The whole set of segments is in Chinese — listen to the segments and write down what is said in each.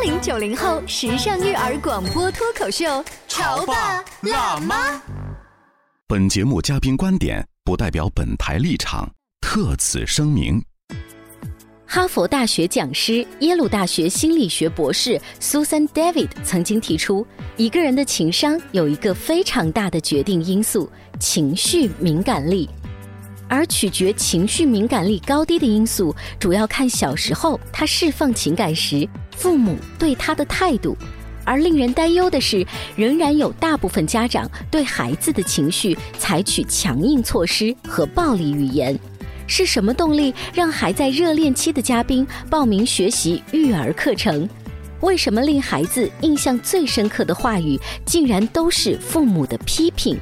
八零九零后时尚育儿广播脱口秀，《潮爸辣妈》。本节目嘉宾观点不代表本台立场，特此声明。哈佛大学讲师、耶鲁大学心理学博士 Susan David 曾经提出，一个人的情商有一个非常大的决定因素——情绪敏感力。而取决情绪敏感力高低的因素，主要看小时候他释放情感时，父母对他的态度。而令人担忧的是，仍然有大部分家长对孩子的情绪采取强硬措施和暴力语言。是什么动力让还在热恋期的嘉宾报名学习育儿课程？为什么令孩子印象最深刻的话语，竟然都是父母的批评？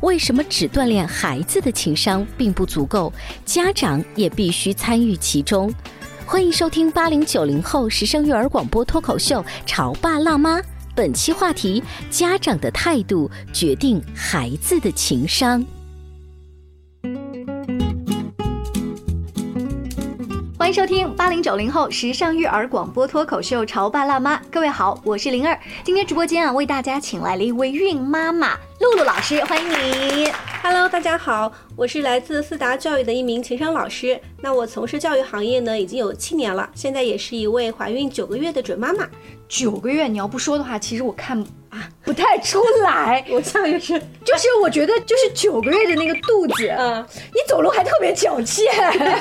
为什么只锻炼孩子的情商并不足够，家长也必须参与其中？欢迎收听八零九零后时尚育儿广播脱口秀《潮爸辣妈》，本期话题：家长的态度决定孩子的情商。欢迎收听八零九零后时尚育儿广播脱口秀《潮爸辣妈》，各位好，我是灵儿。今天直播间啊，为大家请来了一位孕妈妈露露老师，欢迎你。Hello，大家好，我是来自四达教育的一名情商老师。那我从事教育行业呢，已经有七年了，现在也是一位怀孕九个月的准妈妈。九个月，你要不说的话，其实我看啊不太出来。我像也是，就是我觉得就是九个月的那个肚子，嗯，你走路还特别矫健，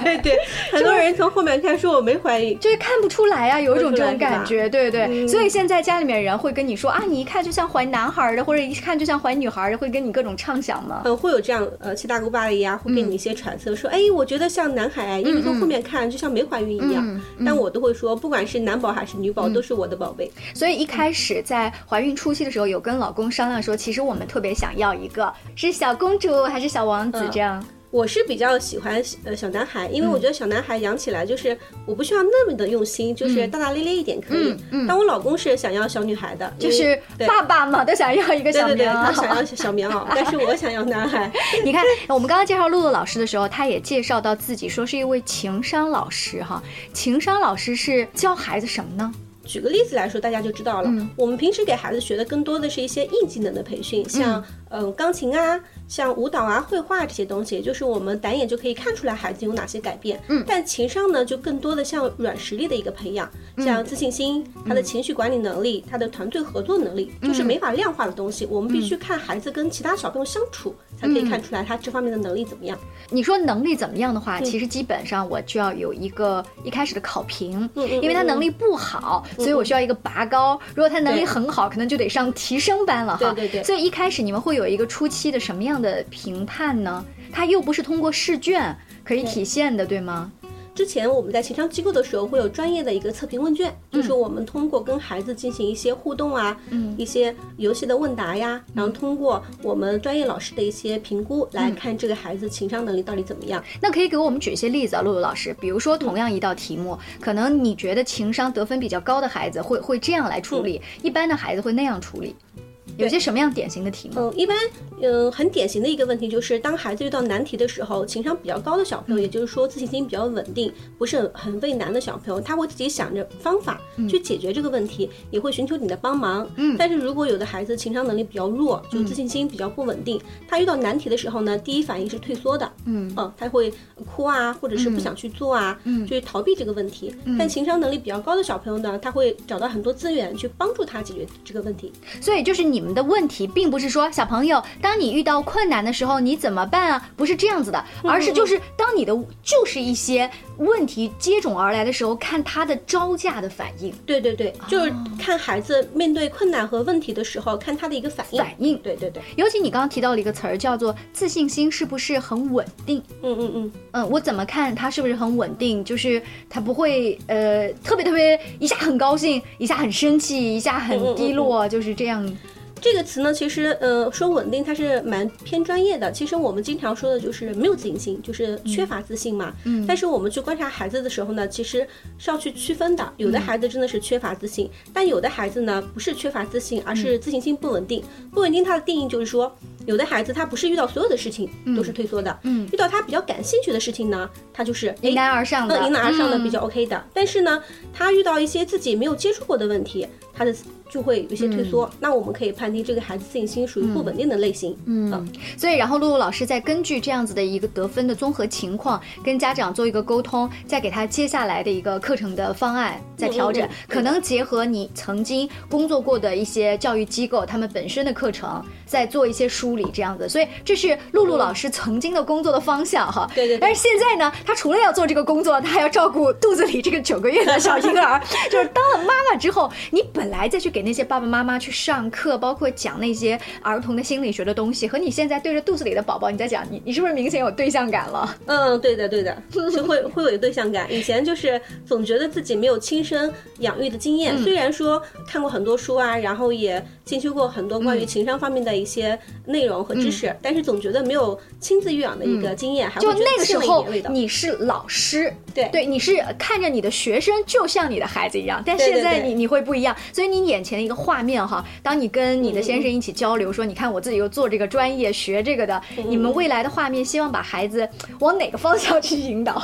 对 对，很多人从后面看说我没怀孕，就是看不出来啊，有一种这种感觉，对对。嗯所以现在家里面人会跟你说啊，你一看就像怀男孩的，或者一看就像怀女孩的，会跟你各种畅想吗？嗯，会有这样呃七大姑八大姨啊，会给你一些揣测，说哎，我觉得像男孩，因为从后面看就像没怀孕一样。嗯但我都会说，不管是男宝还是女宝，都是我的宝贝。所以一开始在怀孕初期的时候，有跟老公商量说，其实我们特别想要一个是小公主还是小王子嗯这样。我是比较喜欢呃小男孩，因为我觉得小男孩养起来就是我不需要那么的用心，就是大大咧咧一点可以。嗯嗯但我老公是想要小女孩的，就是爸爸嘛，都想要一个对对对，小棉袄。他想要小棉袄，但是我想要男孩。你看，我们刚刚介绍露露老师的时候，她也介绍到自己说是一位情商老师哈。情商老师是教孩子什么呢？举个例子来说，大家就知道了。嗯我们平时给孩子学的更多的是一些硬技能的培训，像嗯、呃钢琴啊，像舞蹈啊、绘画这些东西，就是我们单眼就可以看出来孩子有哪些改变。嗯但情商呢，就更多的像软实力的一个培养，嗯像自信心、他的情绪管理能力、他的团队合作能力，就是嗯没法量化的东西。我们必须看孩子跟其他小朋友相处，才可以看出来他这方面的能力怎么样。你说能力怎么样的话，其实基本上我就要有一个一开始的考评，因为他能力不好，所以我需要一个拔高。如果他能力很好，可能就得上提升班了哈。对对对所以一开始你们会有一个初期的什么样的评判呢？他又不是通过试卷可以体现的，对吗？之前我们在情商机构的时候，会有专业的一个测评问卷，就是我们通过跟孩子进行一些互动啊，嗯一些游戏的问答呀，然后通过我们专业老师的一些评估来看这个孩子情商能力到底怎么样。那可以给我们举一些例子啊，露露老师。比如说，同样一道题目，可能你觉得情商得分比较高的孩子会会这样来处理，一般的孩子会那样处理。有些什么样典型的题目？嗯，一般，嗯，很典型的一个问题就是，当孩子遇到难题的时候，情商比较高的小朋友，也就是说自信心比较稳定，不是很很畏难的小朋友，他会自己想着方法去解决这个问题，也会寻求你的帮忙。嗯但是如果有的孩子情商能力比较弱，就自信心比较不稳定，他遇到难题的时候呢，第一反应是退缩的，嗯嗯，他会哭啊，或者是不想去做啊，嗯就是逃避这个问题。但情商能力比较高的小朋友呢，他会找到很多资源去帮助他解决这个问题。所以就是你们的问题并不是说小朋友，当你遇到困难的时候你怎么办啊？不是这样子的，而是就是当你的就是一些问题接踵而来的时候，看他的招架的反应。对对对，就是看孩子面对困难和问题的时候，看他的一个反应。反应对对对，尤其你刚刚提到了一个词儿，叫做自信心是不是很稳定？嗯嗯嗯，嗯，我怎么看他是不是很稳定？就是他不会呃特别特别一下很高兴，一下很生气，一下很低落，就是这样。这个词呢，其实呃说稳定，它是蛮偏专业的。其实我们经常说的就是没有自信心，就是缺乏自信嘛。嗯。但是我们去观察孩子的时候呢，其实是要去区分的。有的孩子真的是缺乏自信，但有的孩子呢不是缺乏自信，而是自信心不稳定。不稳定它的定义就是说，有的孩子他不是遇到所有的事情都是退缩的，嗯，遇到他比较感兴趣的事情呢，他就是迎难而上的，迎难而上的比较 OK 的。但是呢，他遇到一些自己没有接触过的问题，他的就会有一些退缩。那我们可以判定这个孩子自信心属于不稳定的类型。嗯，所以然后露露老师再根据这样子的一个得分的综合情况，跟家长做一个沟通，再给他接下来的一个课程的方案再调整，可能结合你曾经工作过的一些教育机构他们本身的课程，再做一些梳理这样子。所以这是露露老师曾经的工作的方向哈。对对。但是现在呢，他除了要做这个工作，他还要照顾肚子里这个九个月的小婴儿。就是当了妈妈之后，你本来再去给那些爸爸妈妈去上课，包括讲那些儿童的心理学的东西，和你现在对着肚子里的宝宝你在讲，你你是不是明显有对象感了？嗯，对的对的，就 会会有对象感。以前就是总觉得自己没有亲身养育的经验，虽然说看过很多书啊，然后也进修过很多关于情商方面的一些内容和知识，但是总觉得没有亲自育养的一个经验，还就那个时候你是老师，对。对，你是看着你的学生就像你的孩子一样，但现在你你会不一样，所以你眼前的一个画面哈，当你跟你的先生一起交流，说你看我自己又做这个专业学这个的，你们未来的画面，希望把孩子往哪个方向去引导？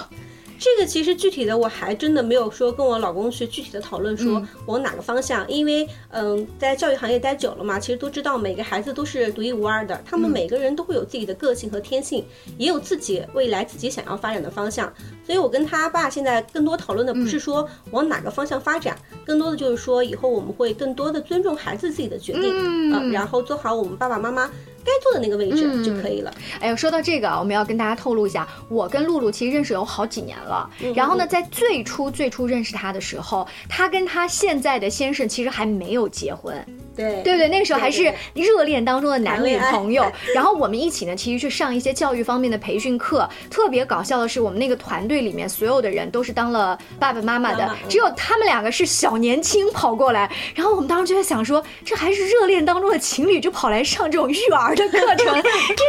这个其实具体的我还真的没有说跟我老公去具体的讨论说往哪个方向，因为嗯，在教育行业待久了嘛，其实都知道每个孩子都是独一无二的，他们每个人都会有自己的个性和天性，也有自己未来自己想要发展的方向。所以我跟他爸现在更多讨论的不是说往哪个方向发展，更多的就是说以后我们会更多的尊重孩子自己的决定，嗯，然后做好我们爸爸妈妈。该坐的那个位置就可以了。哎呦，说到这个，我们要跟大家透露一下，我跟露露其实认识有好几年了。然后呢，在最初最初认识他的时候，他跟他现在的先生其实还没有结婚。对对对，那个时候还是热恋当中的男女朋友。然后我们一起呢，其实去上一些教育方面的培训课。特别搞笑的是，我们那个团队里面所有的人都是当了爸爸妈妈的，只有他们两个是小年轻跑过来。然后我们当时就在想说，这还是热恋当中的情侣，就跑来上这种育儿的课程，这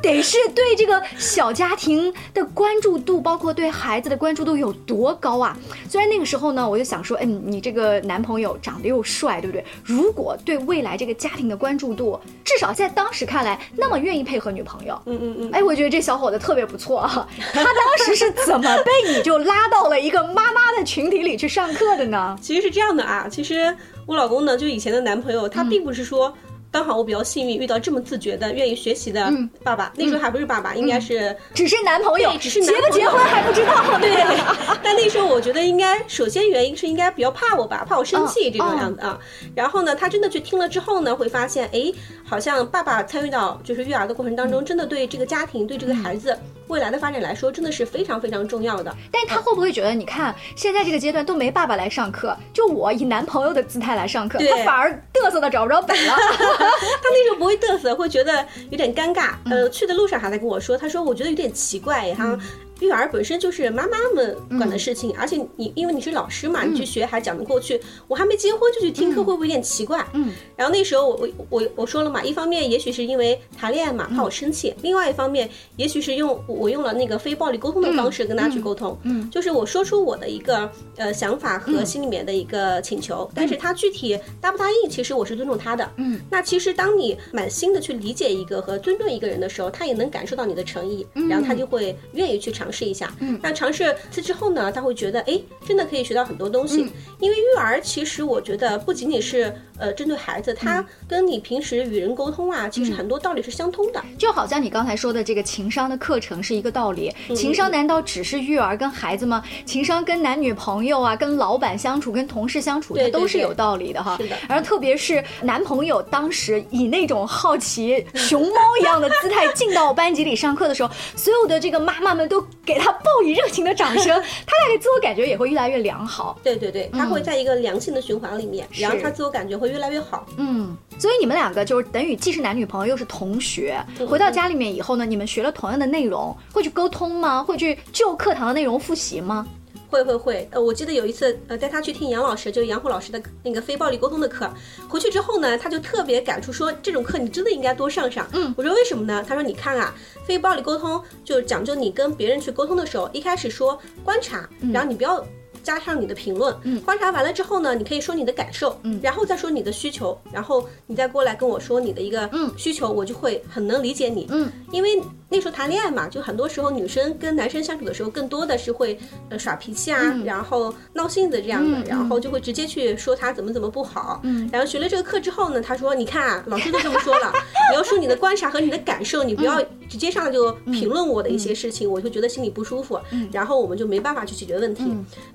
得是对这个小家庭的关注度，包括对孩子的关注度有多高啊？虽然那个时候呢，我就想说，哎，你这个男朋友长得又帅，对不对？如果对未来这个家庭的关注度，至少在当时看来，那么愿意配合女朋友。嗯嗯嗯。哎，我觉得这小伙子特别不错啊。他当时是怎么被你就拉到了一个妈妈的群体里去上课的呢？其实是这样的啊，其实我老公呢，就以前的男朋友，他并不是说。刚好我比较幸运遇到这么自觉的、愿意学习的爸爸，那时候还不是爸爸，应该是只是男朋友，只是结不结婚还不知道。对，但那时候我觉得应该，首先原因是应该比较怕我吧，怕我生气这种样子啊。然后呢，他真的去听了之后呢，会发现，哎，好像爸爸参与到就是育儿的过程当中，真的对这个家庭、对这个孩子未来的发展来说，真的是非常非常重要的。但他会不会觉得，你看现在这个阶段都没爸爸来上课，就我以男朋友的姿态来上课，他反而嘚瑟的找不着北了。他那时候不会嘚瑟，会觉得有点尴尬。呃，去的路上还在跟我说，他说我觉得有点奇怪哈。育儿本身就是妈妈们管的事情，而且你因为你是老师嘛，你去学还讲得过去。我还没结婚就去听课，会不会有点奇怪？嗯。然后那时候我我我我说了嘛，一方面也许是因为谈恋爱嘛，怕我生气；另外一方面，也许是用我用了那个非暴力沟通的方式跟他去沟通。嗯。就是我说出我的一个呃想法和心里面的一个请求，但是他具体答不答应，其实我是尊重他的。嗯。那其实当你满心的去理解一个和尊重一个人的时候，他也能感受到你的诚意，然后他就会愿意去尝。尝试一下。嗯，那尝试次之后呢，他会觉得，哎，真的可以学到很多东西。因为育儿其实我觉得不仅仅是呃针对孩子，他跟你平时与人沟通啊，其实很多道理是相通的。就好像你刚才说的这个情商的课程是一个道理。情商难道只是育儿跟孩子吗？情商跟男女朋友啊，跟老板相处，跟同事相处，它都是有道理的哈。是的。而特别是男朋友当时以那种好奇熊猫一样的姿态进到班级里上课的时候，所有的这个妈妈们都给他报以热情的掌声，他大概自我感觉也会越来越良好。对对对，他会在一个良性的循环里面，然后他自我感觉会越来越好。嗯，所以你们两个就是等于既是男女朋友又是同学，回到家里面以后呢，你们学了同样的内容，会去沟通吗？会去就课堂的内容复习吗？会会会，呃，我记得有一次，呃，带他去听杨老师，就是杨虎老师的那个非暴力沟通的课，回去之后呢，他就特别感触说，这种课你真的应该多上上。嗯，我说为什么呢？他说你看啊，非暴力沟通就是讲究你跟别人去沟通的时候，一开始说观察，然后你不要。加上你的评论，嗯，观察完了之后呢，你可以说你的感受，嗯，然后再说你的需求，然后你再过来跟我说你的一个需求，我就会很能理解你，嗯，因为那时候谈恋爱嘛，就很多时候女生跟男生相处的时候，更多的是会呃耍脾气啊，然后闹性子这样的，然后就会直接去说他怎么怎么不好，嗯，然后学了这个课之后呢，他说你看啊，老师都这么说了，你要说你的观察和你的感受，你不要直接上来就评论我的一些事情，我就觉得心里不舒服，嗯，然后我们就没办法去解决问题，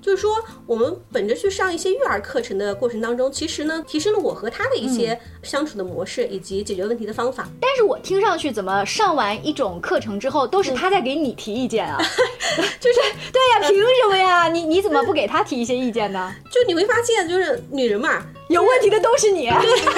就是。说我们本着去上一些育儿课程的过程当中，其实呢，提升了我和他的一些相处的模式以及解决问题的方法。但是我听上去怎么上完一种课程之后，都是他在给你提意见啊？就是对呀，凭什么呀？你你怎么不给他提一些意见呢？就你会发现，就是女人嘛。有问题的都是你，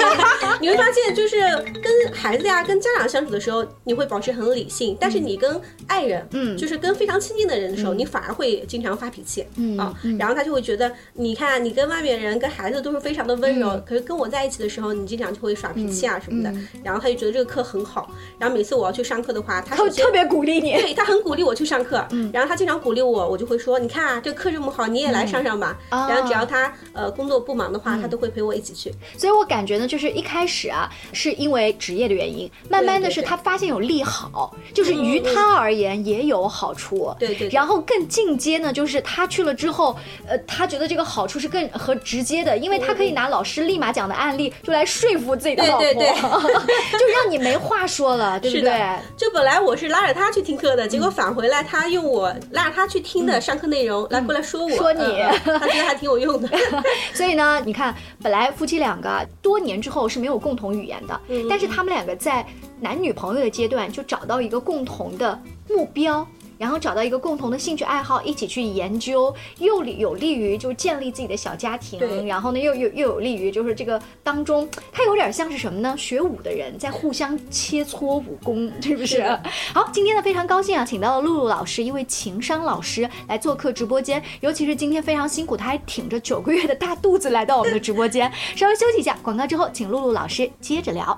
你会发现，就是跟孩子呀、跟家长相处的时候，你会保持很理性；但是你跟爱人，嗯，就是跟非常亲近的人的时候，你反而会经常发脾气，嗯。啊，然后他就会觉得，你看你跟外面人、跟孩子都是非常的温柔，可是跟我在一起的时候，你经常就会耍脾气啊什么的。然后他就觉得这个课很好，然后每次我要去上课的话，他会特别鼓励你，对他很鼓励我去上课，然后他经常鼓励我，我就会说，你看啊，这课这么好，你也来上上吧。然后只要他呃工作不忙的话，他都会。陪我一起去，所以我感觉呢，就是一开始啊，是因为职业的原因，慢慢的是他发现有利好，就是于他而言也有好处，对对。然后更进阶呢，就是他去了之后，呃，他觉得这个好处是更和直接的，因为他可以拿老师立马讲的案例就来说服自己的老婆，就让你没话说了，对不对？就本来我是拉着他去听课的，结果返回来他用我拉着他去听的上课内容来过来说我，说你，他觉得还挺有用的。所以呢，你看。本来夫妻两个多年之后是没有共同语言的，但是他们两个在男女朋友的阶段就找到一个共同的目标。然后找到一个共同的兴趣爱好，一起去研究，又有利于就建立自己的小家庭。然后呢，又又又有利于就是这个当中，它有点像是什么呢？学武的人在互相切磋武功，是不是？好，今天呢非常高兴啊，请到了露露老师，一位情商老师来做客直播间。尤其是今天非常辛苦，他还挺着九个月的大肚子来到我们的直播间。稍微休息一下，广告之后，请露露老师接着聊。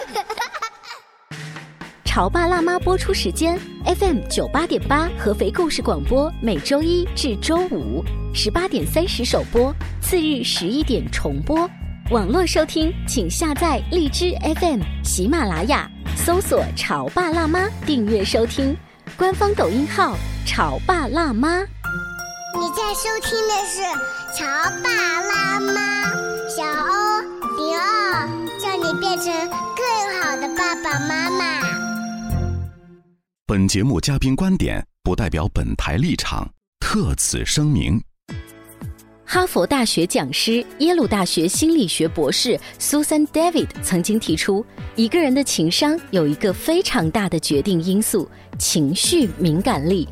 潮爸辣妈播出时间：FM 九八点八合肥故事广播，每周一至周五十八点三十首播，次日十一点重播。网络收听，请下载荔枝 FM、喜马拉雅，搜索“潮爸辣妈”，订阅收听。官方抖音号“潮爸辣妈”。你在收听的是《潮爸辣妈》，小欧零二，叫你变成更好的爸爸妈妈。本节目嘉宾观点不代表本台立场，特此声明。哈佛大学讲师、耶鲁大学心理学博士 Susan David 曾经提出，一个人的情商有一个非常大的决定因素——情绪敏感力，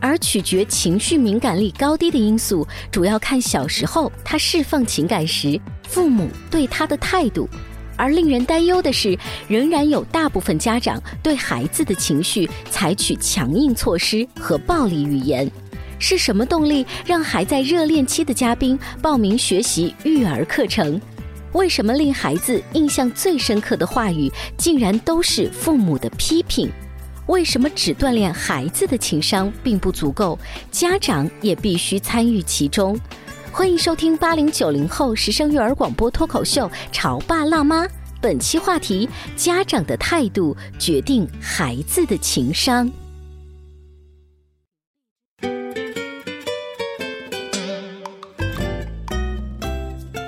而取决情绪敏感力高低的因素，主要看小时候他释放情感时，父母对他的态度。而令人担忧的是，仍然有大部分家长对孩子的情绪采取强硬措施和暴力语言，是什么动力让还在热恋期的嘉宾报名学习育儿课程？为什么令孩子印象最深刻的话语，竟然都是父母的批评？为什么只锻炼孩子的情商并不足够，家长也必须参与其中？欢迎收听八零九零后时尚育儿广播脱口秀《潮爸辣妈》，本期话题：家长的态度决定孩子的情商。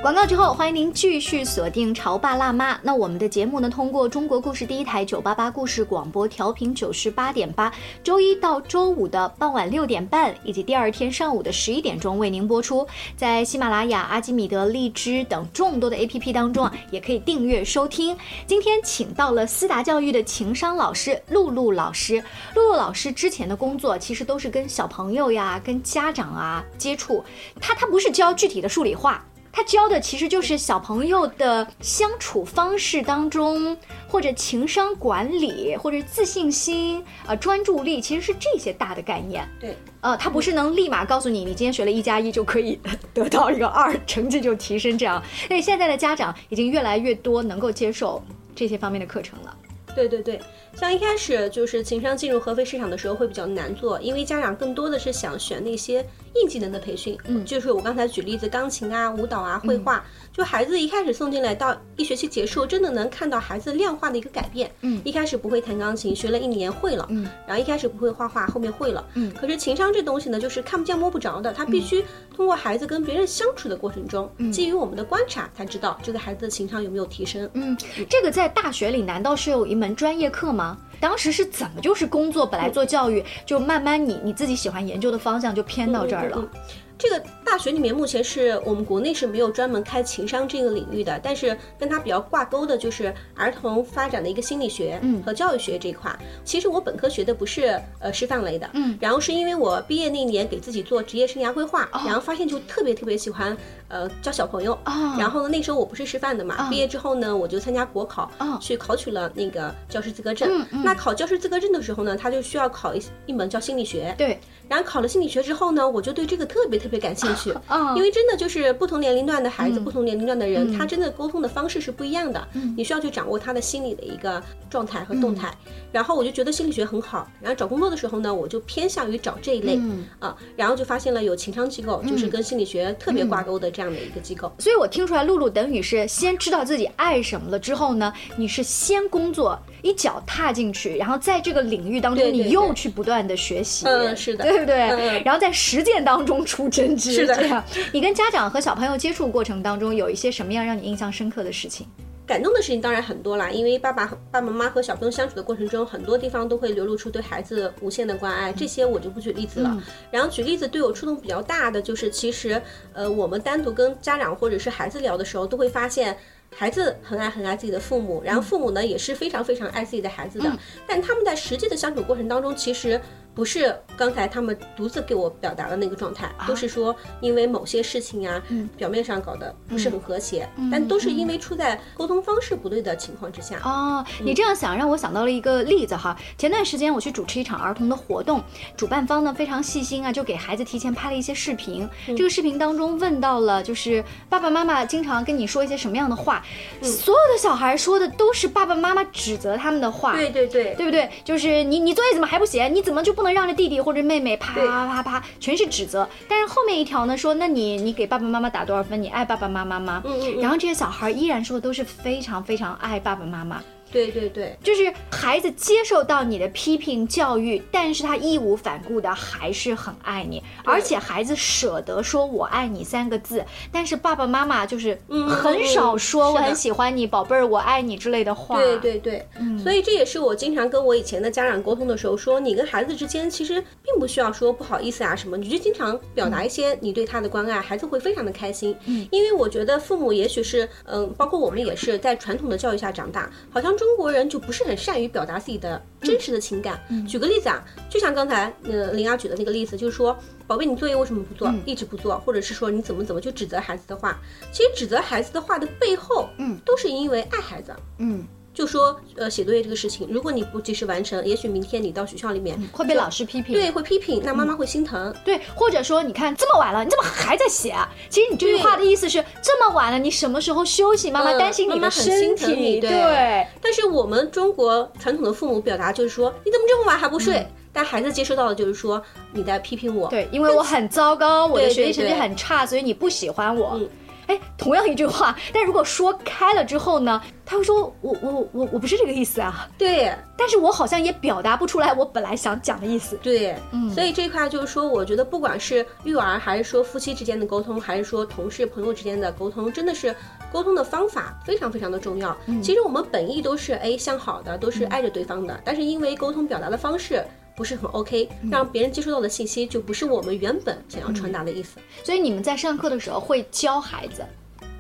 广告之后，欢迎您继续锁定《潮爸辣妈》。那我们的节目呢，通过中国故事第一台九八八故事广播调频九十八点八，周一到周五的傍晚六点半，以及第二天上午的十一点钟为您播出。在喜马拉雅、阿基米德、荔枝等众多的 APP 当中啊，也可以订阅收听。今天请到了思达教育的情商老师露露老师。露露老师之前的工作其实都是跟小朋友呀、跟家长啊接触，他他不是教具体的数理化。他教的其实就是小朋友的相处方式当中，或者情商管理，或者自信心，呃，专注力，其实是这些大的概念。对，呃，他不是能立马告诉你，你今天学了一加一就可以 得到一个二，成绩就提升这样。所以现在的家长已经越来越多能够接受这些方面的课程了。对对对。像一开始就是情商进入合肥市场的时候会比较难做，因为家长更多的是想选那些硬技能的培训，嗯，就是我刚才举例子，钢琴啊、舞蹈啊、绘画，就孩子一开始送进来到一学期结束，真的能看到孩子量化的一个改变，嗯，一开始不会弹钢琴，学了一年会了，嗯，然后一开始不会画画，后面会了，嗯，可是情商这东西呢，就是看不见摸不着的，他必须通过孩子跟别人相处的过程中，基于我们的观察才知道这个孩子的情商有没有提升，嗯，这个在大学里难道是有一门专业课吗？当时是怎么就是工作本来做教育，就慢慢你你自己喜欢研究的方向就偏到这儿了。这个大学里面目前是我们国内是没有专门开情商这个领域的，但是跟它比较挂钩的就是儿童发展的一个心理学和教育学这一块。其实我本科学的不是呃师范类的，嗯，然后是因为我毕业那年给自己做职业生涯规划，然后发现就特别特别喜欢呃教小朋友，然后呢那时候我不是师范的嘛，毕业之后呢我就参加国考，去考取了那个教师资格证。那考教师资格证的时候呢，他就需要考一一门叫心理学，对。然后考了心理学之后呢，我就对这个特别特别感兴趣，因为真的就是不同年龄段的孩子，不同年龄段的人，他真的沟通的方式是不一样的，你需要去掌握他的心理的一个状态和动态。然后我就觉得心理学很好，然后找工作的时候呢，我就偏向于找这一类啊，然后就发现了有情商机构，就是跟心理学特别挂钩的这样的一个机构。所以我听出来，露露等于是先知道自己爱什么了之后呢，你是先工作一脚踏进去，然后在这个领域当中，你又去不断的学习，嗯，是的。对不对？然后在实践当中出真知，是的。这样，你跟家长和小朋友接触过程当中，有一些什么样让你印象深刻的事情？感动的事情当然很多啦，因为爸爸、爸爸妈妈和小朋友相处的过程中，很多地方都会流露出对孩子无限的关爱。这些我就不举例子了。然后举例子对我触动比较大的，就是其实，呃，我们单独跟家长或者是孩子聊的时候，都会发现。孩子很爱很爱自己的父母，然后父母呢也是非常非常爱自己的孩子的，但他们在实际的相处过程当中，其实不是刚才他们独自给我表达的那个状态，都是说因为某些事情啊，表面上搞得不是很和谐，但都是因为处在沟通方式不对的情况之下。哦，你这样想让我想到了一个例子哈，前段时间我去主持一场儿童的活动，主办方呢非常细心啊，就给孩子提前拍了一些视频，这个视频当中问到了就是爸爸妈妈经常跟你说一些什么样的话。所有的小孩说的都是爸爸妈妈指责他们的话，对对对，对不对？就是你你作业怎么还不写？你怎么就不能让着弟弟或者妹妹？啪啪啪啪，全是指责。但是后面一条呢，说那你你给爸爸妈妈打多少分？你爱爸爸妈妈吗？嗯嗯。然后这些小孩依然说的都是非常非常爱爸爸妈妈。对对对，就是孩子接受到你的批评教育，但是他义无反顾的还是很爱你，而且孩子舍得说我爱你三个字，但是爸爸妈妈就是很少说我很喜欢你，宝贝儿我爱你之类的话。对对对，所以这也是我经常跟我以前的家长沟通的时候说，你跟孩子之间其实并不需要说不好意思啊什么，你就经常表达一些你对他的关爱，孩子会非常的开心。嗯，因为我觉得父母也许是嗯，包括我们也是在传统的教育下长大，好像中国人就不是很善于表达自己的真实的情感。举个例子啊，就像刚才呃林儿举的那个例子，就是说，宝贝，你作业为什么不做？一直不做，或者是说你怎么怎么就指责孩子的话，其实指责孩子的话的背后，嗯，都是因为爱孩子，嗯。就说呃写作业这个事情，如果你不及时完成，也许明天你到学校里面会被老师批评，对，会批评，那妈妈会心疼，对，或者说你看这么晚了，你怎么还在写啊？其实你这句话的意思是这么晚了，你什么时候休息？妈妈担心你的身体，对。但是我们中国传统的父母表达就是说，你怎么这么晚还不睡？但孩子接收到的就是说你在批评我，对，因为我很糟糕，我的学习成绩很差，所以你不喜欢我。哎，同样一句话，但如果说开了之后呢，他会说我我我我不是这个意思啊。对，但是我好像也表达不出来我本来想讲的意思。对，嗯，所以这块就是说，我觉得不管是育儿，还是说夫妻之间的沟通，还是说同事朋友之间的沟通，真的是沟通的方法非常非常的重要。其实我们本意都是哎向好的，都是爱着对方的，但是因为沟通表达的方式。不是很 OK，让别人接收到的信息就不是我们原本想要传达的意思。所以你们在上课的时候会教孩子。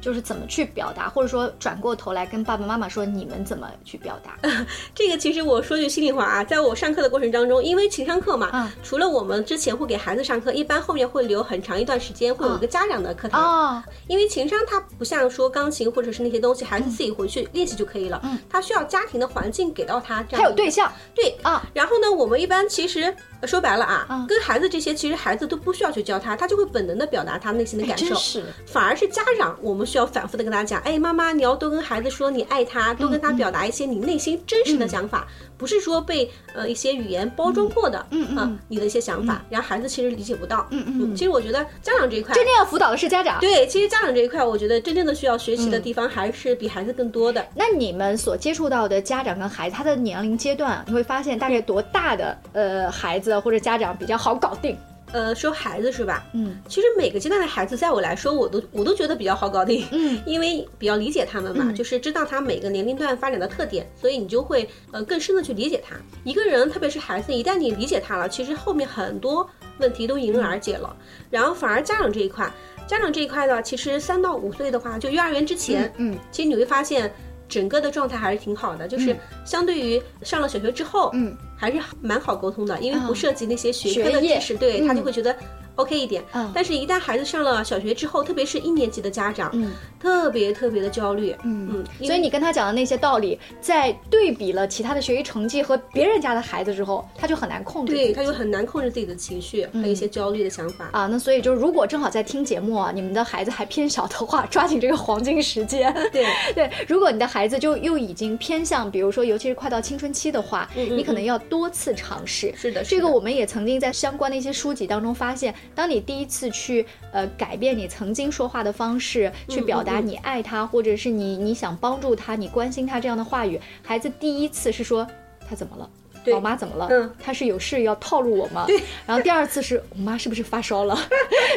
就是怎么去表达，或者说转过头来跟爸爸妈妈说你们怎么去表达。这个其实我说句心里话啊，在我上课的过程当中，因为情商课嘛，嗯，除了我们之前会给孩子上课，一般后面会留很长一段时间，会有一个家长的课堂啊。因为情商它不像说钢琴或者是那些东西，孩子自己回去练习就可以了，嗯，他需要家庭的环境给到他这样，还有对象，对啊。然后呢，我们一般其实。说白了啊，跟孩子这些，其实孩子都不需要去教他，他就会本能的表达他内心的感受。是，反而是家长，我们需要反复的跟他讲，哎，妈妈，你要多跟孩子说你爱他，多跟他表达一些你内心真实的想法。不是说被呃一些语言包装过的，嗯嗯，你的一些想法，然后孩子其实理解不到，嗯嗯。其实我觉得家长这一块，真正要辅导的是家长。对，其实家长这一块，我觉得真正的需要学习的地方还是比孩子更多的。那你们所接触到的家长跟孩子，他的年龄阶段，你会发现大概多大的呃孩子或者家长比较好搞定？呃，说孩子是吧？嗯，其实每个阶段的孩子，在我来说，我都我都觉得比较好搞定。嗯，因为比较理解他们嘛，就是知道他每个年龄段发展的特点，所以你就会呃更深的去理解他。一个人，特别是孩子，一旦你理解他了，其实后面很多问题都迎刃而解了。然后反而家长这一块，家长这一块呢，其实三到五岁的话，就幼儿园之前，嗯，其实你会发现。整个的状态还是挺好的，就是相对于上了小学之后，嗯，还是蛮好沟通的，因为不涉及那些学科的知识，对他就会觉得。OK 一点，嗯，但是，一旦孩子上了小学之后，特别是一年级的家长，嗯，特别特别的焦虑，嗯。嗯，所以你跟他讲的那些道理，在对比了其他的学习成绩和别人家的孩子之后，他就很难控制，对，他就很难控制自己的情绪，还有一些焦虑的想法。啊。那所以就如果正好在听节目啊，你们的孩子还偏小的话，抓紧这个黄金时间，对。对。如果你的孩子就又已经偏向，比如说，尤其是快到青春期的话，你可能要多次尝试。是的，这个我们也曾经在相关的一些书籍当中发现，当你第一次。去呃改变你曾经说话的方式，去表达你爱他，或者是你你想帮助他，你关心他这样的话语。孩子第一次是说他怎么了，老妈怎么了？嗯，他是有事要套路我吗？对。然后第二次是我妈是不是发烧了？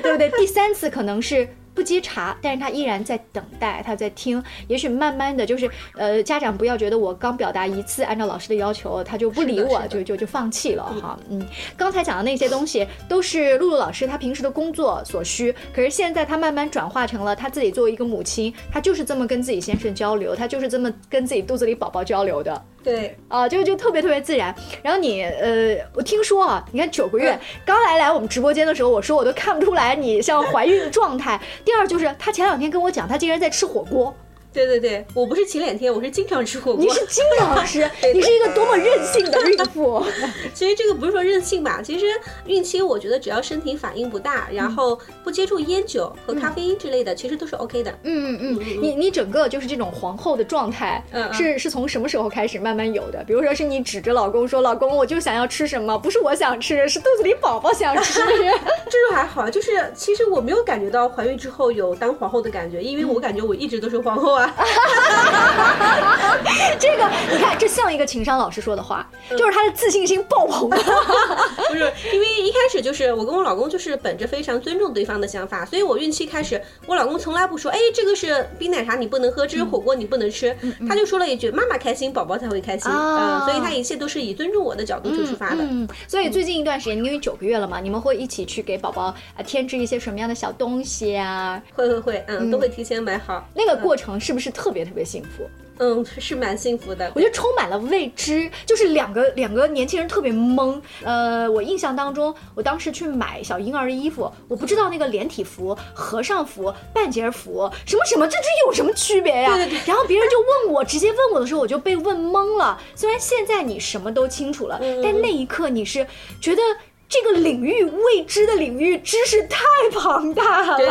对不对？第三次可能是。不接茬，但是他依然在等待，他在听。也许慢慢的就是，呃，家长不要觉得我刚表达一次，按照老师的要求，他就不理我，就就就放弃了哈。嗯，刚才讲的那些东西都是露露老师他平时的工作所需，可是现在他慢慢转化成了他自己作为一个母亲，他就是这么跟自己先生交流，他就是这么跟自己肚子里宝宝交流的。对，啊，就就特别特别自然。然后你，呃，我听说啊，你看九个月刚来来我们直播间的时候，我说我都看不出来你像怀孕的状态。第二就是他前两天跟我讲，他竟然在吃火锅。对对对，我不是前两天，我是经常吃火锅。你是经常吃，你是一个多么任性的孕妇。其实这个不是说任性吧，其实孕期我觉得只要身体反应不大，然后不接触烟酒和咖啡因之类的，其实都是 OK 的。嗯嗯嗯，你你整个就是这种皇后的状态，是是从什么时候开始慢慢有的？比如说是你指着老公说：“老公，我就想要吃什么？不是我想吃，是肚子里宝宝想吃。”这种还好，就是其实我没有感觉到怀孕之后有当皇后的感觉，因为我感觉我一直都是皇后。这个你看，这像一个情商老师说的话，就是他的自信心爆棚。不是，因为一开始就是我跟我老公就是本着非常尊重对方的想法，所以我孕期开始，我老公从来不说，哎，这个是冰奶茶你不能喝，这是火锅你不能吃，他就说了一句，妈妈开心，宝宝才会开心。嗯，所以他一切都是以尊重我的角度去出发的。嗯，所以最近一段时间，因为九个月了嘛，你们会一起去给宝宝啊添置一些什么样的小东西啊？会会会，嗯，都会提前买好。那个过程是不是？特别特别幸福，嗯，是蛮幸福的。我觉得充满了未知，就是两个两个年轻人特别懵。呃，我印象当中，我当时去买小婴儿的衣服，我不知道那个连体服、和尚服、半截服什么什么，这这有什么区别呀？对对对。然后别人就问我，直接问我的时候，我就被问懵了。虽然现在你什么都清楚了，但那一刻你是觉得。这个领域未知的领域知识太庞大了。对，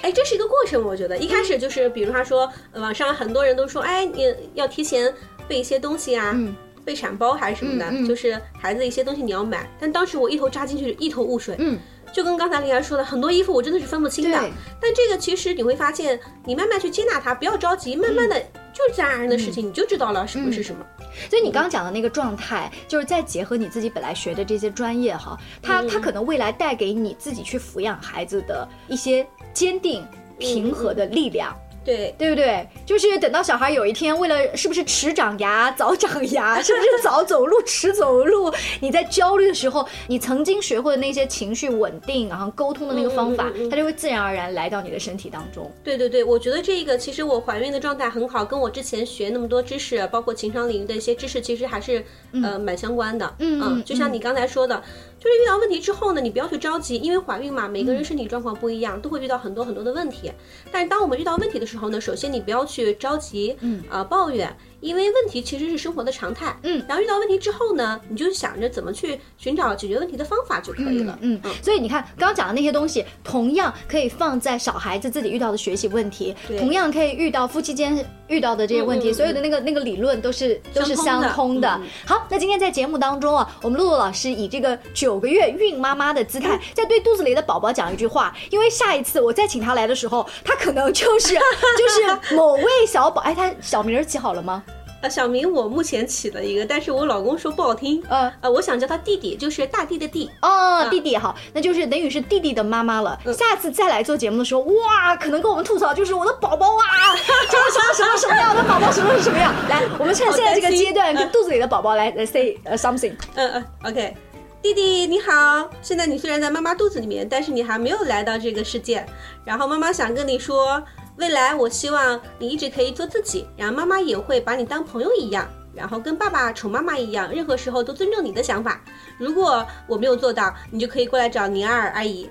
哎，这是一个过程，我觉得一开始就是，比如他说，网上很多人都说，哎，你要提前备一些东西啊，备产包还是什么的，就是孩子一些东西你要买。但当时我一头扎进去，一头雾水。嗯，就跟刚才灵儿说的，很多衣服我真的是分不清的。但这个其实你会发现，你慢慢去接纳它，不要着急，慢慢的。就是自然而然的事情，你就知道了什么是什么。所以你刚刚讲的那个状态，就是再结合你自己本来学的这些专业哈，它它可能未来带给你自己去抚养孩子的一些坚定、平和的力量。对对不对？就是等到小孩有一天为了是不是迟长牙早长牙，是不是早走路迟走路？你在焦虑的时候，你曾经学会的那些情绪稳定然后沟通的那个方法，它就会自然而然来到你的身体当中。对对对，我觉得这个其实我怀孕的状态很好，跟我之前学那么多知识，包括情商领域的一些知识，其实还是呃蛮相关的。嗯，就像你刚才说的。就是遇到问题之后呢，你不要去着急，因为怀孕嘛，每个人身体状况不一样，都会遇到很多很多的问题。但是当我们遇到问题的时候呢，首先你不要去着急，嗯啊抱怨。因为问题其实是生活的常态，嗯，然后遇到问题之后呢，你就想着怎么去寻找解决问题的方法就可以了，嗯嗯。所以你看刚刚讲的那些东西，同样可以放在小孩子自己遇到的学习问题，同样可以遇到夫妻间遇到的这些问题，所有的那个那个理论都是都是相通的。好，那今天在节目当中啊，我们露露老师以这个九个月孕妈妈的姿态，在对肚子里的宝宝讲一句话，因为下一次我再请他来的时候，他可能就是就是某位小宝，哎，他小名起好了吗？呃，小名我目前起了一个，但是我老公说不好听。呃呃，我想叫他弟弟，就是大地的弟。哦，弟弟好，那就是等于是弟弟的妈妈了。下次再来做节目的时候，哇，可能跟我们吐槽就是我的宝宝啊，什么什么什么什么样，我的宝宝什么是什么样。来，我们趁现在这个阶段，跟肚子里的宝宝来来 say something。嗯嗯，OK，弟弟你好，现在你虽然在妈妈肚子里面，但是你还没有来到这个世界。然后妈妈想跟你说。未来，我希望你一直可以做自己，然后妈妈也会把你当朋友一样，然后跟爸爸宠妈妈一样，任何时候都尊重你的想法。如果我没有做到，你就可以过来找宁儿阿姨。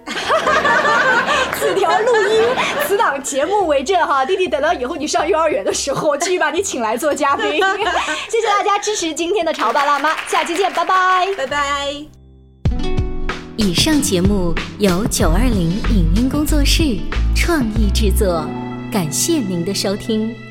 此条录音，此档节目为证哈，弟弟，等到以后你上幼儿园的时候，我继续把你请来做嘉宾。谢谢大家支持今天的潮爸辣妈，下期见，拜拜，拜拜。以上节目由九二零影音工作室创意制作。感谢您的收听。